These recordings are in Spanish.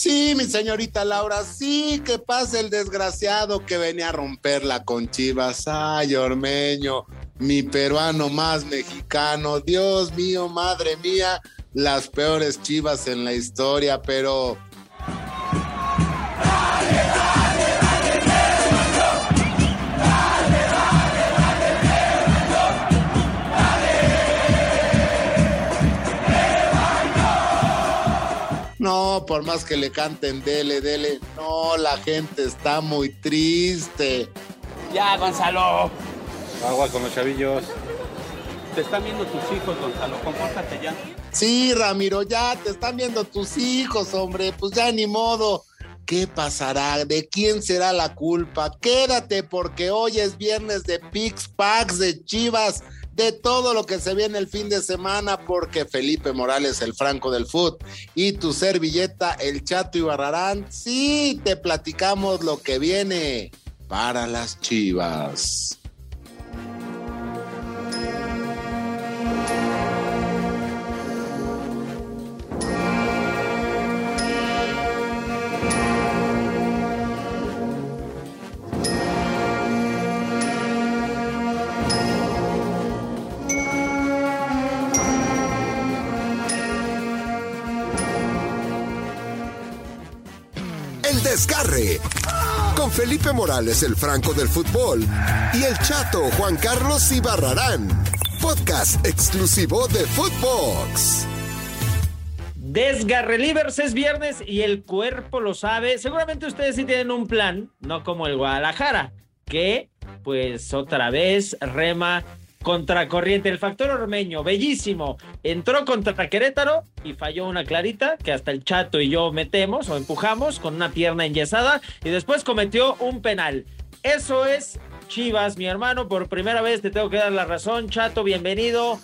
Sí, mi señorita Laura, sí, que pase el desgraciado que venía a romperla con Chivas. Ay, Ormeño, mi peruano más mexicano. Dios mío, madre mía, las peores Chivas en la historia, pero No, por más que le canten dele, dele, no, la gente está muy triste. Ya, Gonzalo. Agua con los chavillos. Te están viendo tus hijos, Gonzalo. Compórtate ya. Sí, Ramiro, ya te están viendo tus hijos, hombre. Pues ya ni modo. ¿Qué pasará? ¿De quién será la culpa? Quédate porque hoy es viernes de Pix Packs de Chivas de todo lo que se viene el fin de semana, porque Felipe Morales, el Franco del Foot, y tu servilleta, el Chato y Barrarán, sí, te platicamos lo que viene para las chivas. Desgarre. Con Felipe Morales, el Franco del Fútbol. Y el Chato Juan Carlos Ibarrarán. Podcast exclusivo de Footbox. Desgarre Livers es viernes y el cuerpo lo sabe. Seguramente ustedes sí tienen un plan, no como el Guadalajara, que pues otra vez rema contracorriente. El factor ormeño, bellísimo. Entró contra Querétaro y falló una clarita que hasta el Chato y yo metemos o empujamos con una pierna enyesada y después cometió un penal. Eso es Chivas, mi hermano. Por primera vez te tengo que dar la razón. Chato, bienvenido.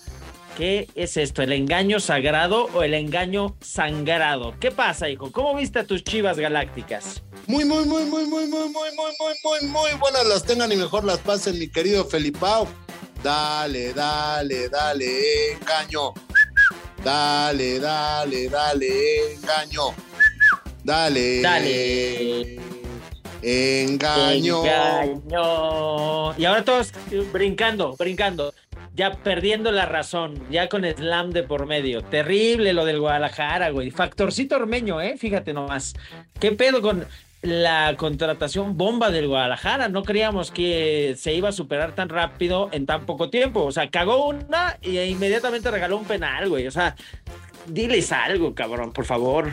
¿Qué es esto? ¿El engaño sagrado o el engaño sangrado? ¿Qué pasa, hijo? ¿Cómo viste a tus chivas galácticas? Muy, muy, muy, muy, muy, muy, muy, muy, muy, muy, muy buenas las tengan y mejor las pasen, mi querido Felipao. Dale, dale, dale, engaño. Dale, dale, dale, engaño. Dale. Dale. Engaño. Engaño. Y ahora todos brincando, brincando. Ya perdiendo la razón, ya con slam de por medio. Terrible lo del Guadalajara, güey. Factorcito ormeño, ¿eh? Fíjate nomás. ¿Qué pedo con la contratación bomba del Guadalajara. No creíamos que se iba a superar tan rápido en tan poco tiempo. O sea, cagó una y inmediatamente regaló un penal, güey. O sea, diles algo, cabrón, por favor.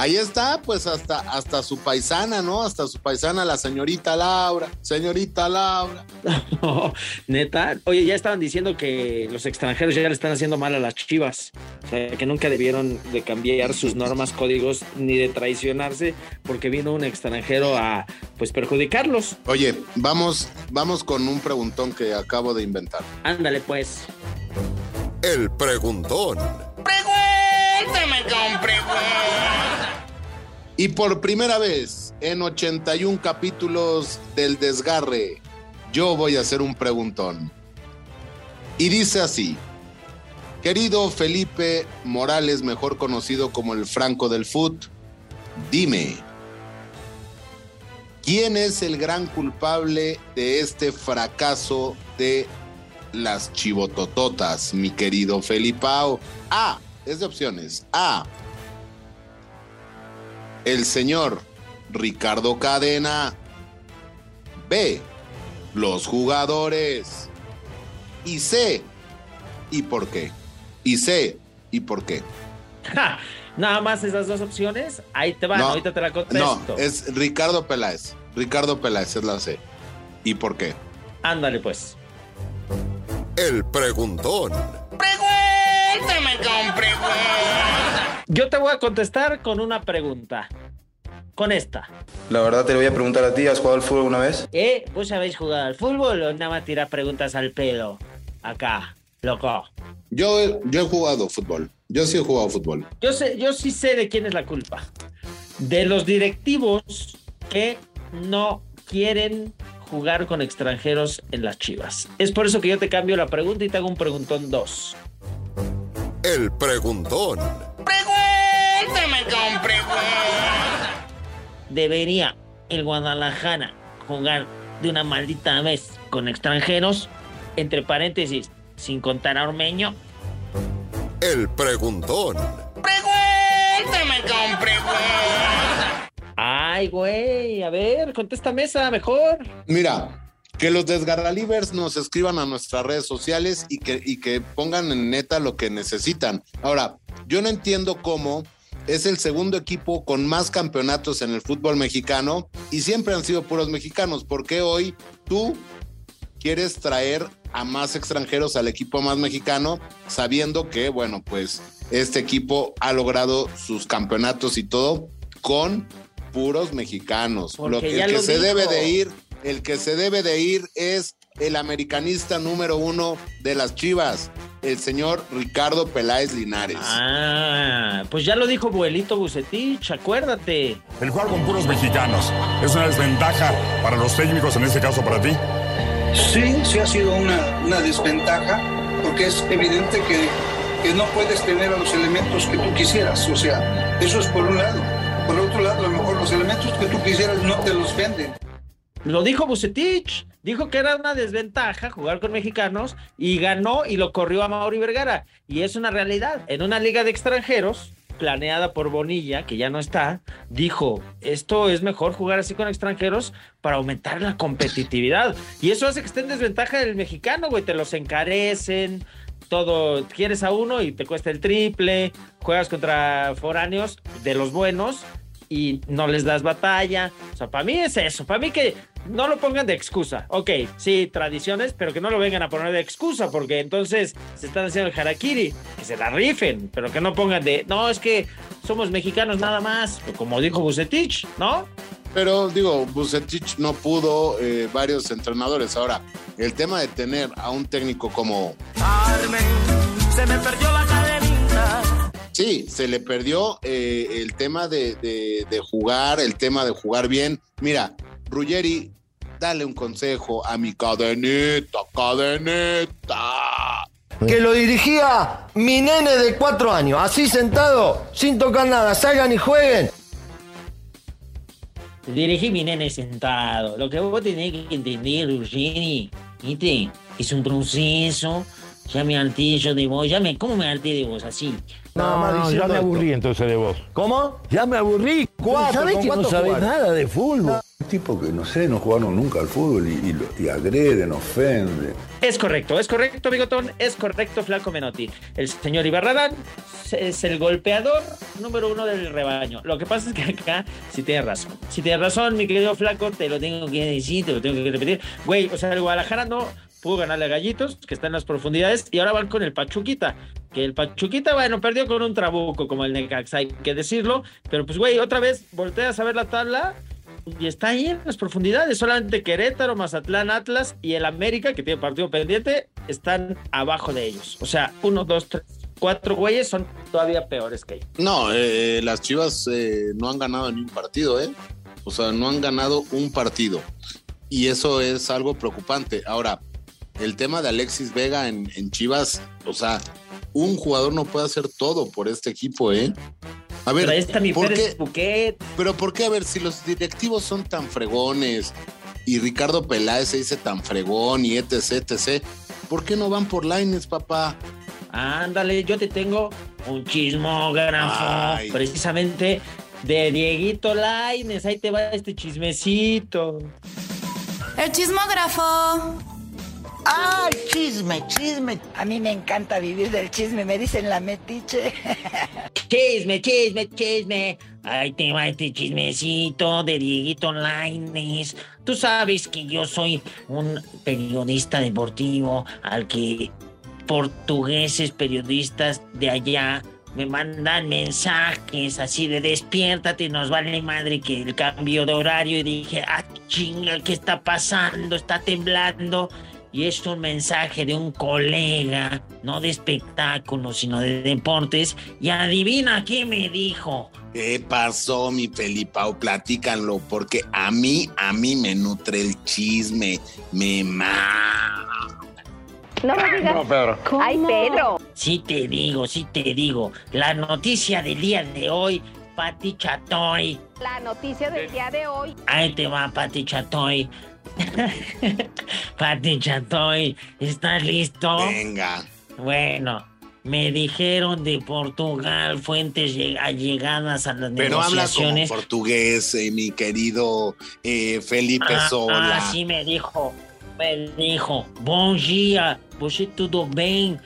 Ahí está, pues hasta, hasta su paisana, ¿no? Hasta su paisana, la señorita Laura. Señorita Laura. neta. Oye, ya estaban diciendo que los extranjeros ya le están haciendo mal a las chivas. O sea, que nunca debieron de cambiar sus normas, códigos, ni de traicionarse, porque vino un extranjero a, pues, perjudicarlos. Oye, vamos, vamos con un preguntón que acabo de inventar. Ándale, pues. El preguntón. Pregúntame con preguntas. Y por primera vez en 81 capítulos del desgarre, yo voy a hacer un preguntón. Y dice así, querido Felipe Morales, mejor conocido como el Franco del Foot, dime, ¿quién es el gran culpable de este fracaso de las chivotototas, mi querido Felipao? A, es de opciones. A, el señor Ricardo Cadena. B, los jugadores. Y C, ¿y por qué? Y C, ¿y por qué? Ja, Nada más esas dos opciones, ahí te van, ahorita te la contesto. No, es Ricardo Peláez. Ricardo Peláez es la C. ¿Y por qué? Ándale, pues. El preguntón. Pregúntame. Yo te voy a contestar con una pregunta. Con esta. La verdad te lo voy a preguntar a ti, ¿has jugado al fútbol una vez? ¿Eh? ¿Vos habéis jugado al fútbol o nada más tirar preguntas al pelo? Acá, loco. Yo, yo he jugado fútbol. Yo sí he jugado fútbol. Yo sé, yo sí sé de quién es la culpa. De los directivos que no quieren jugar con extranjeros en las Chivas. Es por eso que yo te cambio la pregunta y te hago un preguntón dos. El preguntón. Con pregunta. ¿Debería el Guadalajara jugar de una maldita vez con extranjeros? Entre paréntesis, sin contar a Ormeño. El preguntón. Pregúntame con pregunta. Ay, güey, a ver, contéstame esa mejor. Mira, que los desgarralivers nos escriban a nuestras redes sociales y que, y que pongan en neta lo que necesitan. Ahora, yo no entiendo cómo es el segundo equipo con más campeonatos en el fútbol mexicano y siempre han sido puros mexicanos. ¿Por qué hoy tú quieres traer a más extranjeros al equipo más mexicano sabiendo que, bueno, pues este equipo ha logrado sus campeonatos y todo con puros mexicanos? Porque Lo que, el que lo se dijo. debe de ir, el que se debe de ir es el americanista número uno de las Chivas, el señor Ricardo Peláez Linares. Ah, pues ya lo dijo Buelito Bucetich, acuérdate. El jugar con puros mexicanos es una desventaja para los técnicos, en este caso para ti. Sí, sí ha sido una, una desventaja, porque es evidente que, que no puedes tener a los elementos que tú quisieras. O sea, eso es por un lado. Por otro lado, a lo mejor los elementos que tú quisieras no te los venden. Lo dijo Bucetich, dijo que era una desventaja jugar con mexicanos y ganó y lo corrió a Mauri Vergara. Y es una realidad. En una liga de extranjeros, planeada por Bonilla, que ya no está, dijo, esto es mejor jugar así con extranjeros para aumentar la competitividad. Y eso hace que esté en desventaja del mexicano, güey, te los encarecen. Todo, quieres a uno y te cuesta el triple, juegas contra foráneos de los buenos y no les das batalla. O sea, para mí es eso. Para mí que no lo pongan de excusa. Ok, sí, tradiciones, pero que no lo vengan a poner de excusa, porque entonces se están haciendo el harakiri, que se la rifen, pero que no pongan de, no, es que somos mexicanos nada más, como dijo Bucetich, ¿no? Pero digo, Bucetich no pudo, eh, varios entrenadores. Ahora, el tema de tener a un técnico como Carmen, se me perdió la cadenita. Sí, se le perdió eh, el tema de, de- de jugar, el tema de jugar bien. Mira, Ruggeri, dale un consejo a mi cadenita, cadenita. Que lo dirigía mi nene de cuatro años, así sentado, sin tocar nada, salgan y jueguen. Dirigí mi nene sentado. Lo que vos tenés que entender, Ruggeri, ¿viste? Es un proceso. Ya me harté yo de vos. Ya me, ¿Cómo me harté de vos? Así. Nada más No, ya me esto. aburrí entonces de vos. ¿Cómo? Ya me aburrí. Cuatro, ¿Sabés ¿con que no sabés nada de fútbol? Tipo que no sé, no jugaron nunca al fútbol y, y y agreden, ofenden. Es correcto, es correcto, Bigotón, es correcto, Flaco Menotti. El señor Ibarrarán es el golpeador número uno del rebaño. Lo que pasa es que acá sí tienes razón. Si tienes razón, mi querido Flaco, te lo tengo que decir, te lo tengo que repetir. Güey, o sea, el Guadalajara no pudo ganarle a Gallitos, que está en las profundidades, y ahora van con el Pachuquita. Que el Pachuquita, bueno, perdió con un trabuco como el Necaxa, hay que decirlo. Pero pues, güey, otra vez volteas a ver la tabla y está ahí en las profundidades. Solamente Querétaro, Mazatlán, Atlas y el América, que tiene partido pendiente, están abajo de ellos. O sea, uno, dos, tres, cuatro güeyes son todavía peores que ellos. No, eh, las Chivas eh, no han ganado ni un partido, ¿eh? O sea, no han ganado un partido. Y eso es algo preocupante. Ahora, el tema de Alexis Vega en, en Chivas, o sea, un jugador no puede hacer todo por este equipo, ¿eh? A ver, Pero ahí está mi ¿por Pérez qué? Buquet. Pero ¿por qué? A ver, si los directivos son tan fregones y Ricardo Peláez se dice tan fregón y etc, etc, ¿por qué no van por Lines, papá? Ándale, yo te tengo un chismógrafo, Ay. precisamente de Dieguito Laines. Ahí te va este chismecito. El chismógrafo. ¡Ay, chisme, chisme! A mí me encanta vivir del chisme, me dicen la metiche. Chisme, chisme, chisme. Ahí te va este chismecito de Dieguito Laines. Tú sabes que yo soy un periodista deportivo al que portugueses periodistas de allá me mandan mensajes así de despiértate, nos vale madre que el cambio de horario y dije, ah, chinga, ¿qué está pasando? Está temblando. Y es un mensaje de un colega, no de espectáculos, sino de deportes. Y adivina qué me dijo. ¿Qué pasó, mi Felipao? Platícanlo, porque a mí, a mí me nutre el chisme, me ma. No me digas. No, Pedro. Ay, Pedro. Sí te digo, sí te digo. La noticia del día de hoy, Pati Chatoy. La noticia del día de hoy. Ahí te va, Pati Chatoy. Pati Chatoy, ¿estás listo? Venga. Bueno, me dijeron de Portugal, fuentes lleg- allegadas a las Pero habla como negociaciones. portugués, eh, mi querido eh, Felipe Ah, Sola. ah, sí me dijo, me dijo, bom dia, você tudo bem?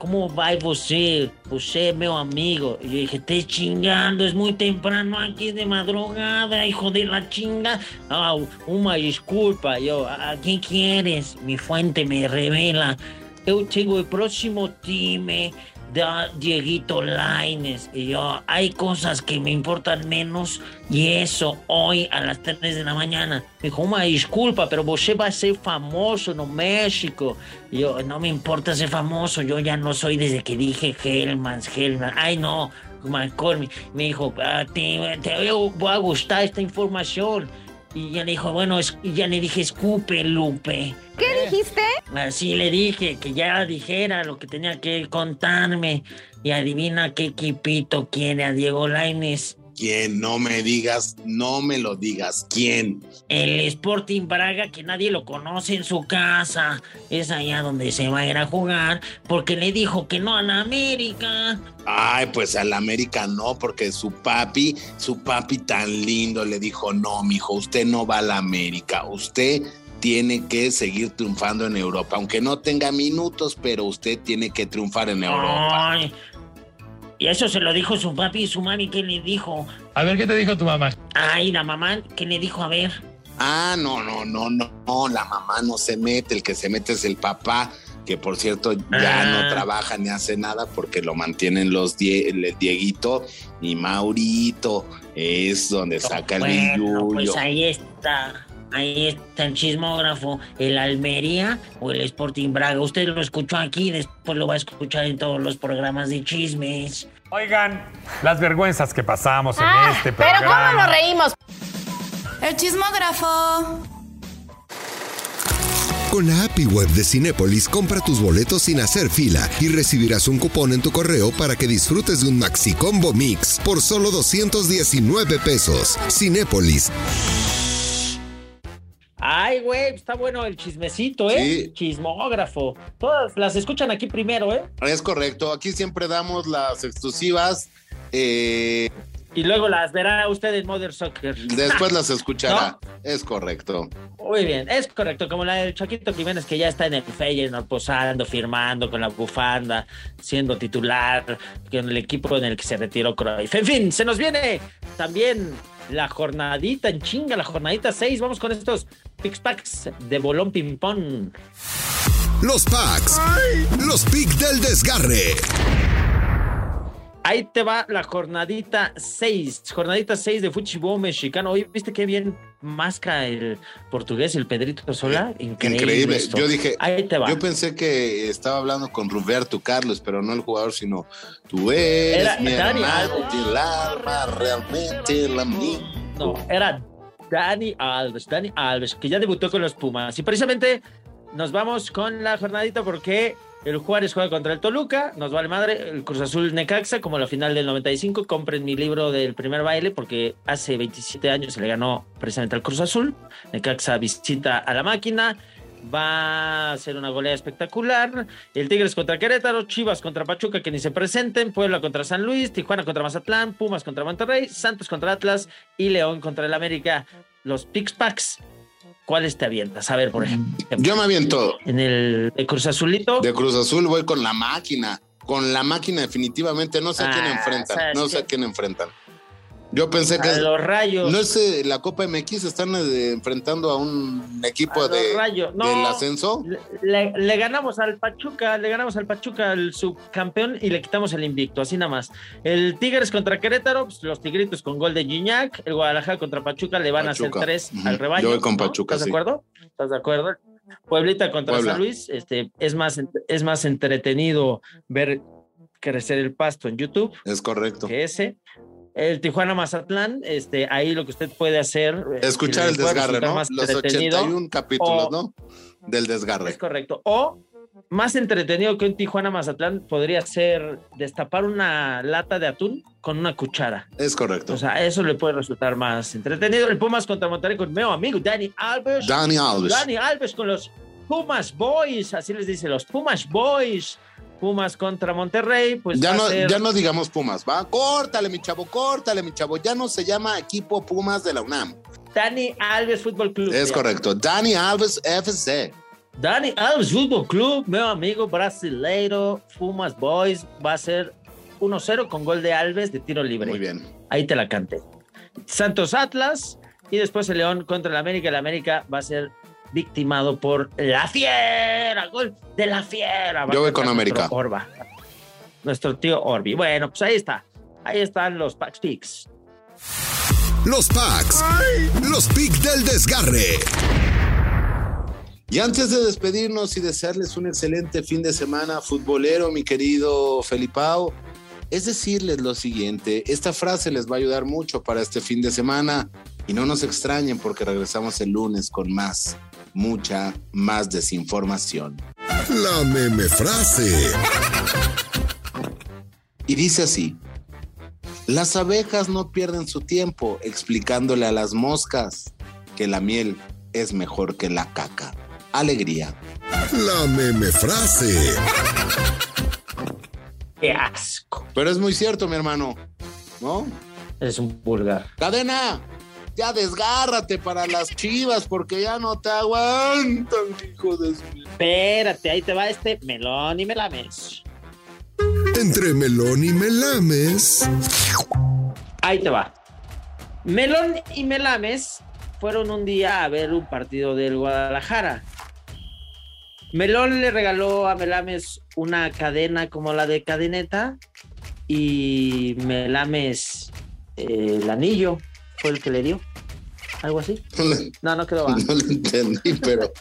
Como vai você? Você meu amigo. Y yo dije, te chingando, es muy temprano aquí de madrugada, hijo de la chinga. Ah, uma disculpa, yo, ¿a quién quieres? Mi fuente me revela. Eu tengo el próximo time Dieguito Laines. Y yo, hay cosas que me importan menos y eso hoy a las 3 de la mañana. Me dijo, uma disculpa, pero você va a ser famoso no México. Y yo, no me importa ser famoso, yo ya no soy desde que dije Hellmans, Hellmans. Ay, no, McCormick. Me dijo, "Ah, te, te va a gustar esta información. Y ya le dijo, bueno, es- y ya le dije, escupe, Lupe. ¿Qué dijiste? Así le dije que ya dijera lo que tenía que contarme. Y adivina qué equipito quiere a Diego Laines. ¿Quién? No me digas, no me lo digas. ¿Quién? El Sporting Braga, que nadie lo conoce en su casa. Es allá donde se va a ir a jugar. Porque le dijo que no a la América. Ay, pues al América no, porque su papi, su papi tan lindo le dijo, no, mijo, usted no va a la América, usted tiene que seguir triunfando en Europa, aunque no tenga minutos, pero usted tiene que triunfar en Europa. Ay. Y eso se lo dijo su papi y su mami. ¿Qué le dijo? A ver, ¿qué te dijo tu mamá? Ay, la mamá, ¿qué le dijo? A ver. Ah, no, no, no, no, no, la mamá no se mete, el que se mete es el papá, que por cierto ya Ah. no trabaja ni hace nada porque lo mantienen los Die- el Dieguito y Maurito, es donde saca el Bueno, billuyo. pues ahí está. Ahí está el chismógrafo, el Almería o el Sporting Braga. Usted lo escuchó aquí, después lo va a escuchar en todos los programas de chismes. Oigan, las vergüenzas que pasamos en Ah, este pero programa. ¿cómo nos reímos? El chismógrafo. Con la API web de Cinépolis, compra tus boletos sin hacer fila y recibirás un cupón en tu correo para que disfrutes de un Maxi Combo Mix por solo 219 pesos. Cinépolis. Ay, güey, está bueno el chismecito, ¿eh? Sí. Chismógrafo. Todas las escuchan aquí primero, ¿eh? Es correcto, aquí siempre damos las exclusivas, eh, Y luego las verá usted en Mother Soccer. después las escuchará. Es correcto. Muy bien, es correcto, como la del Chaquito Jiménez que ya está en el Feyenoord posando, firmando con la bufanda, siendo titular, con el equipo en el que se retiró Cruyff. En fin, se nos viene también la jornadita en chinga, la jornadita 6. Vamos con estos Pix Packs de bolón ping pong. Los packs. Los pick del desgarre. Ahí te va la jornadita 6, jornadita 6 de fútbol mexicano. Oye, ¿viste qué bien masca el portugués, el Pedrito Sola? Increíble. Increíble. esto. Yo dije, Ahí te va. yo pensé que estaba hablando con Roberto Carlos, pero no el jugador, sino tú eres Era mi Dani hermano, Alves. el alma realmente la mía. No, era Dani Alves, Dani Alves, que ya debutó con los Pumas. Y precisamente nos vamos con la jornadita porque el Juárez juega contra el Toluca, nos vale madre, el Cruz Azul Necaxa, como la final del 95. Compren mi libro del primer baile porque hace 27 años se le ganó precisamente al Cruz Azul. Necaxa visita a la máquina. Va a ser una goleada espectacular. El Tigres contra Querétaro, Chivas contra Pachuca, que ni se presenten, Puebla contra San Luis, Tijuana contra Mazatlán, Pumas contra Monterrey, Santos contra Atlas y León contra el América. Los Pix Packs, ¿cuáles te avientas? A ver, por ejemplo. Yo me aviento. En el de Cruz Azulito. De Cruz Azul voy con la máquina. Con la máquina definitivamente. No sé a quién Ah, enfrentan. ¿sabes No sé a quién enfrentan. Yo pensé que A es- los rayos. no es eh, la Copa MX, están eh, enfrentando a un equipo A los de, Rayos. No, del ascenso. Le, le ganamos al Pachuca, le ganamos al Pachuca, al subcampeón, y le quitamos el invicto, así nada más. El Tigres contra Querétaro, pues, los Tigritos con gol de Gignac. El Guadalajara contra Pachuca le van a hacer tres al rebaño. Yo voy con ¿no? Pachuca, ¿Estás sí. de acuerdo? ¿Estás de acuerdo? Pueblita contra Puebla. San Luis, este, es más, es más entretenido ver crecer el pasto en YouTube Es correcto. que ese. El Tijuana Mazatlán, este, ahí lo que usted puede hacer. eh, Escuchar si el desgarre, ¿no? Los entretenido, 81 capítulos, o- ¿no? Del desgarre. Es correcto. O más entretenido que un Tijuana Mazatlán podría ser destapar una lata de atún con una cuchara. Es correcto. O sea, eso le puede resultar más entretenido. El Pumas contra Monterrey con mi amigo Dani Alves. Dani Alves. Dani Alves con los Pumas Boys, así les dice, los Pumas Boys. Pumas contra Monterrey, pues ya no, ser- ya no digamos Pumas, ¿va? Córtale, mi chavo, córtale, mi chavo. Ya no se llama equipo Pumas de la UNAM. Dani Alves Fútbol Club. Es correcto. Dani Alves FC. Dani Alves Fútbol Club, mi amigo brasileiro, Pumas Boys, va a ser 1-0 con gol de Alves de tiro libre. Muy bien. Ahí te la canté. Santos Atlas y después el León contra el América. El América va a ser victimado por la fiera, gol de la fiera. Yo voy con América. Nuestro, Orba, nuestro tío Orbi. Bueno, pues ahí está. Ahí están los Pax Picks. Los packs. Los picks del desgarre. Y antes de despedirnos y desearles un excelente fin de semana futbolero, mi querido Felipao, es decirles lo siguiente, esta frase les va a ayudar mucho para este fin de semana y no nos extrañen porque regresamos el lunes con más, mucha más desinformación. La meme frase. Y dice así, las abejas no pierden su tiempo explicándole a las moscas que la miel es mejor que la caca. Alegría. La meme frase. ¡Qué asco! Pero es muy cierto, mi hermano, ¿no? Es un vulgar. Cadena, ya desgárrate para las chivas porque ya no te aguantan, hijo de su... Espérate, ahí te va este melón y melames. Entre melón y melames. Ahí te va. Melón y Melames fueron un día a ver un partido del Guadalajara. Melón le regaló a Melames una cadena como la de cadeneta y Melames eh, el anillo fue el que le dio. Algo así. No, no quedó. No lo entendí, pero,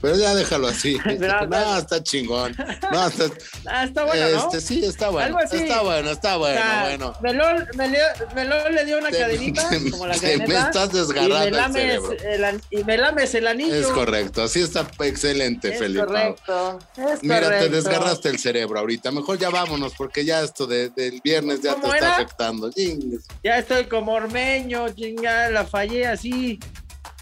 pero ya déjalo así. Pero, no, está chingón. No, está, Ah, está bueno, ¿no? este, sí, está bueno. Algo así. Está bueno, está bueno. Melón, Melón- Melón le dio una Te- cadenita, te- como la te me estás desgarrando y el Melames cerebro. el an- y Melames el anillo. Es correcto, así está excelente, Es Felipe. correcto. es Mira, te desgarraste el cerebro ahorita. Mejor ya vámonos, porque ya esto de- del viernes ya te ¿Cómo está afectando. Ya estoy como ormeño, chingada, la fallé así.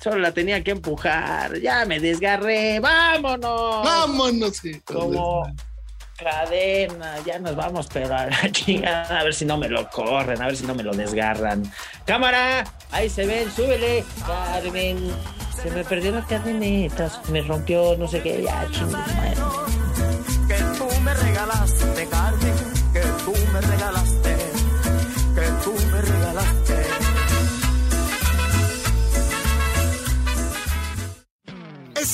Solo la tenía que empujar. Ya me desgarré. ¡Vámonos! Vámonos, hijo de- Como cadena. Ya nos vamos, pero a la chingada. A ver si no me lo corren, a ver si no me lo desgarran. Cámara, ahí se ven, súbele. Carmen, se me perdió la cadeneta, me rompió, no sé qué. Ya, chingada. que tú me regalaste, Carmen, que tú me regalaste,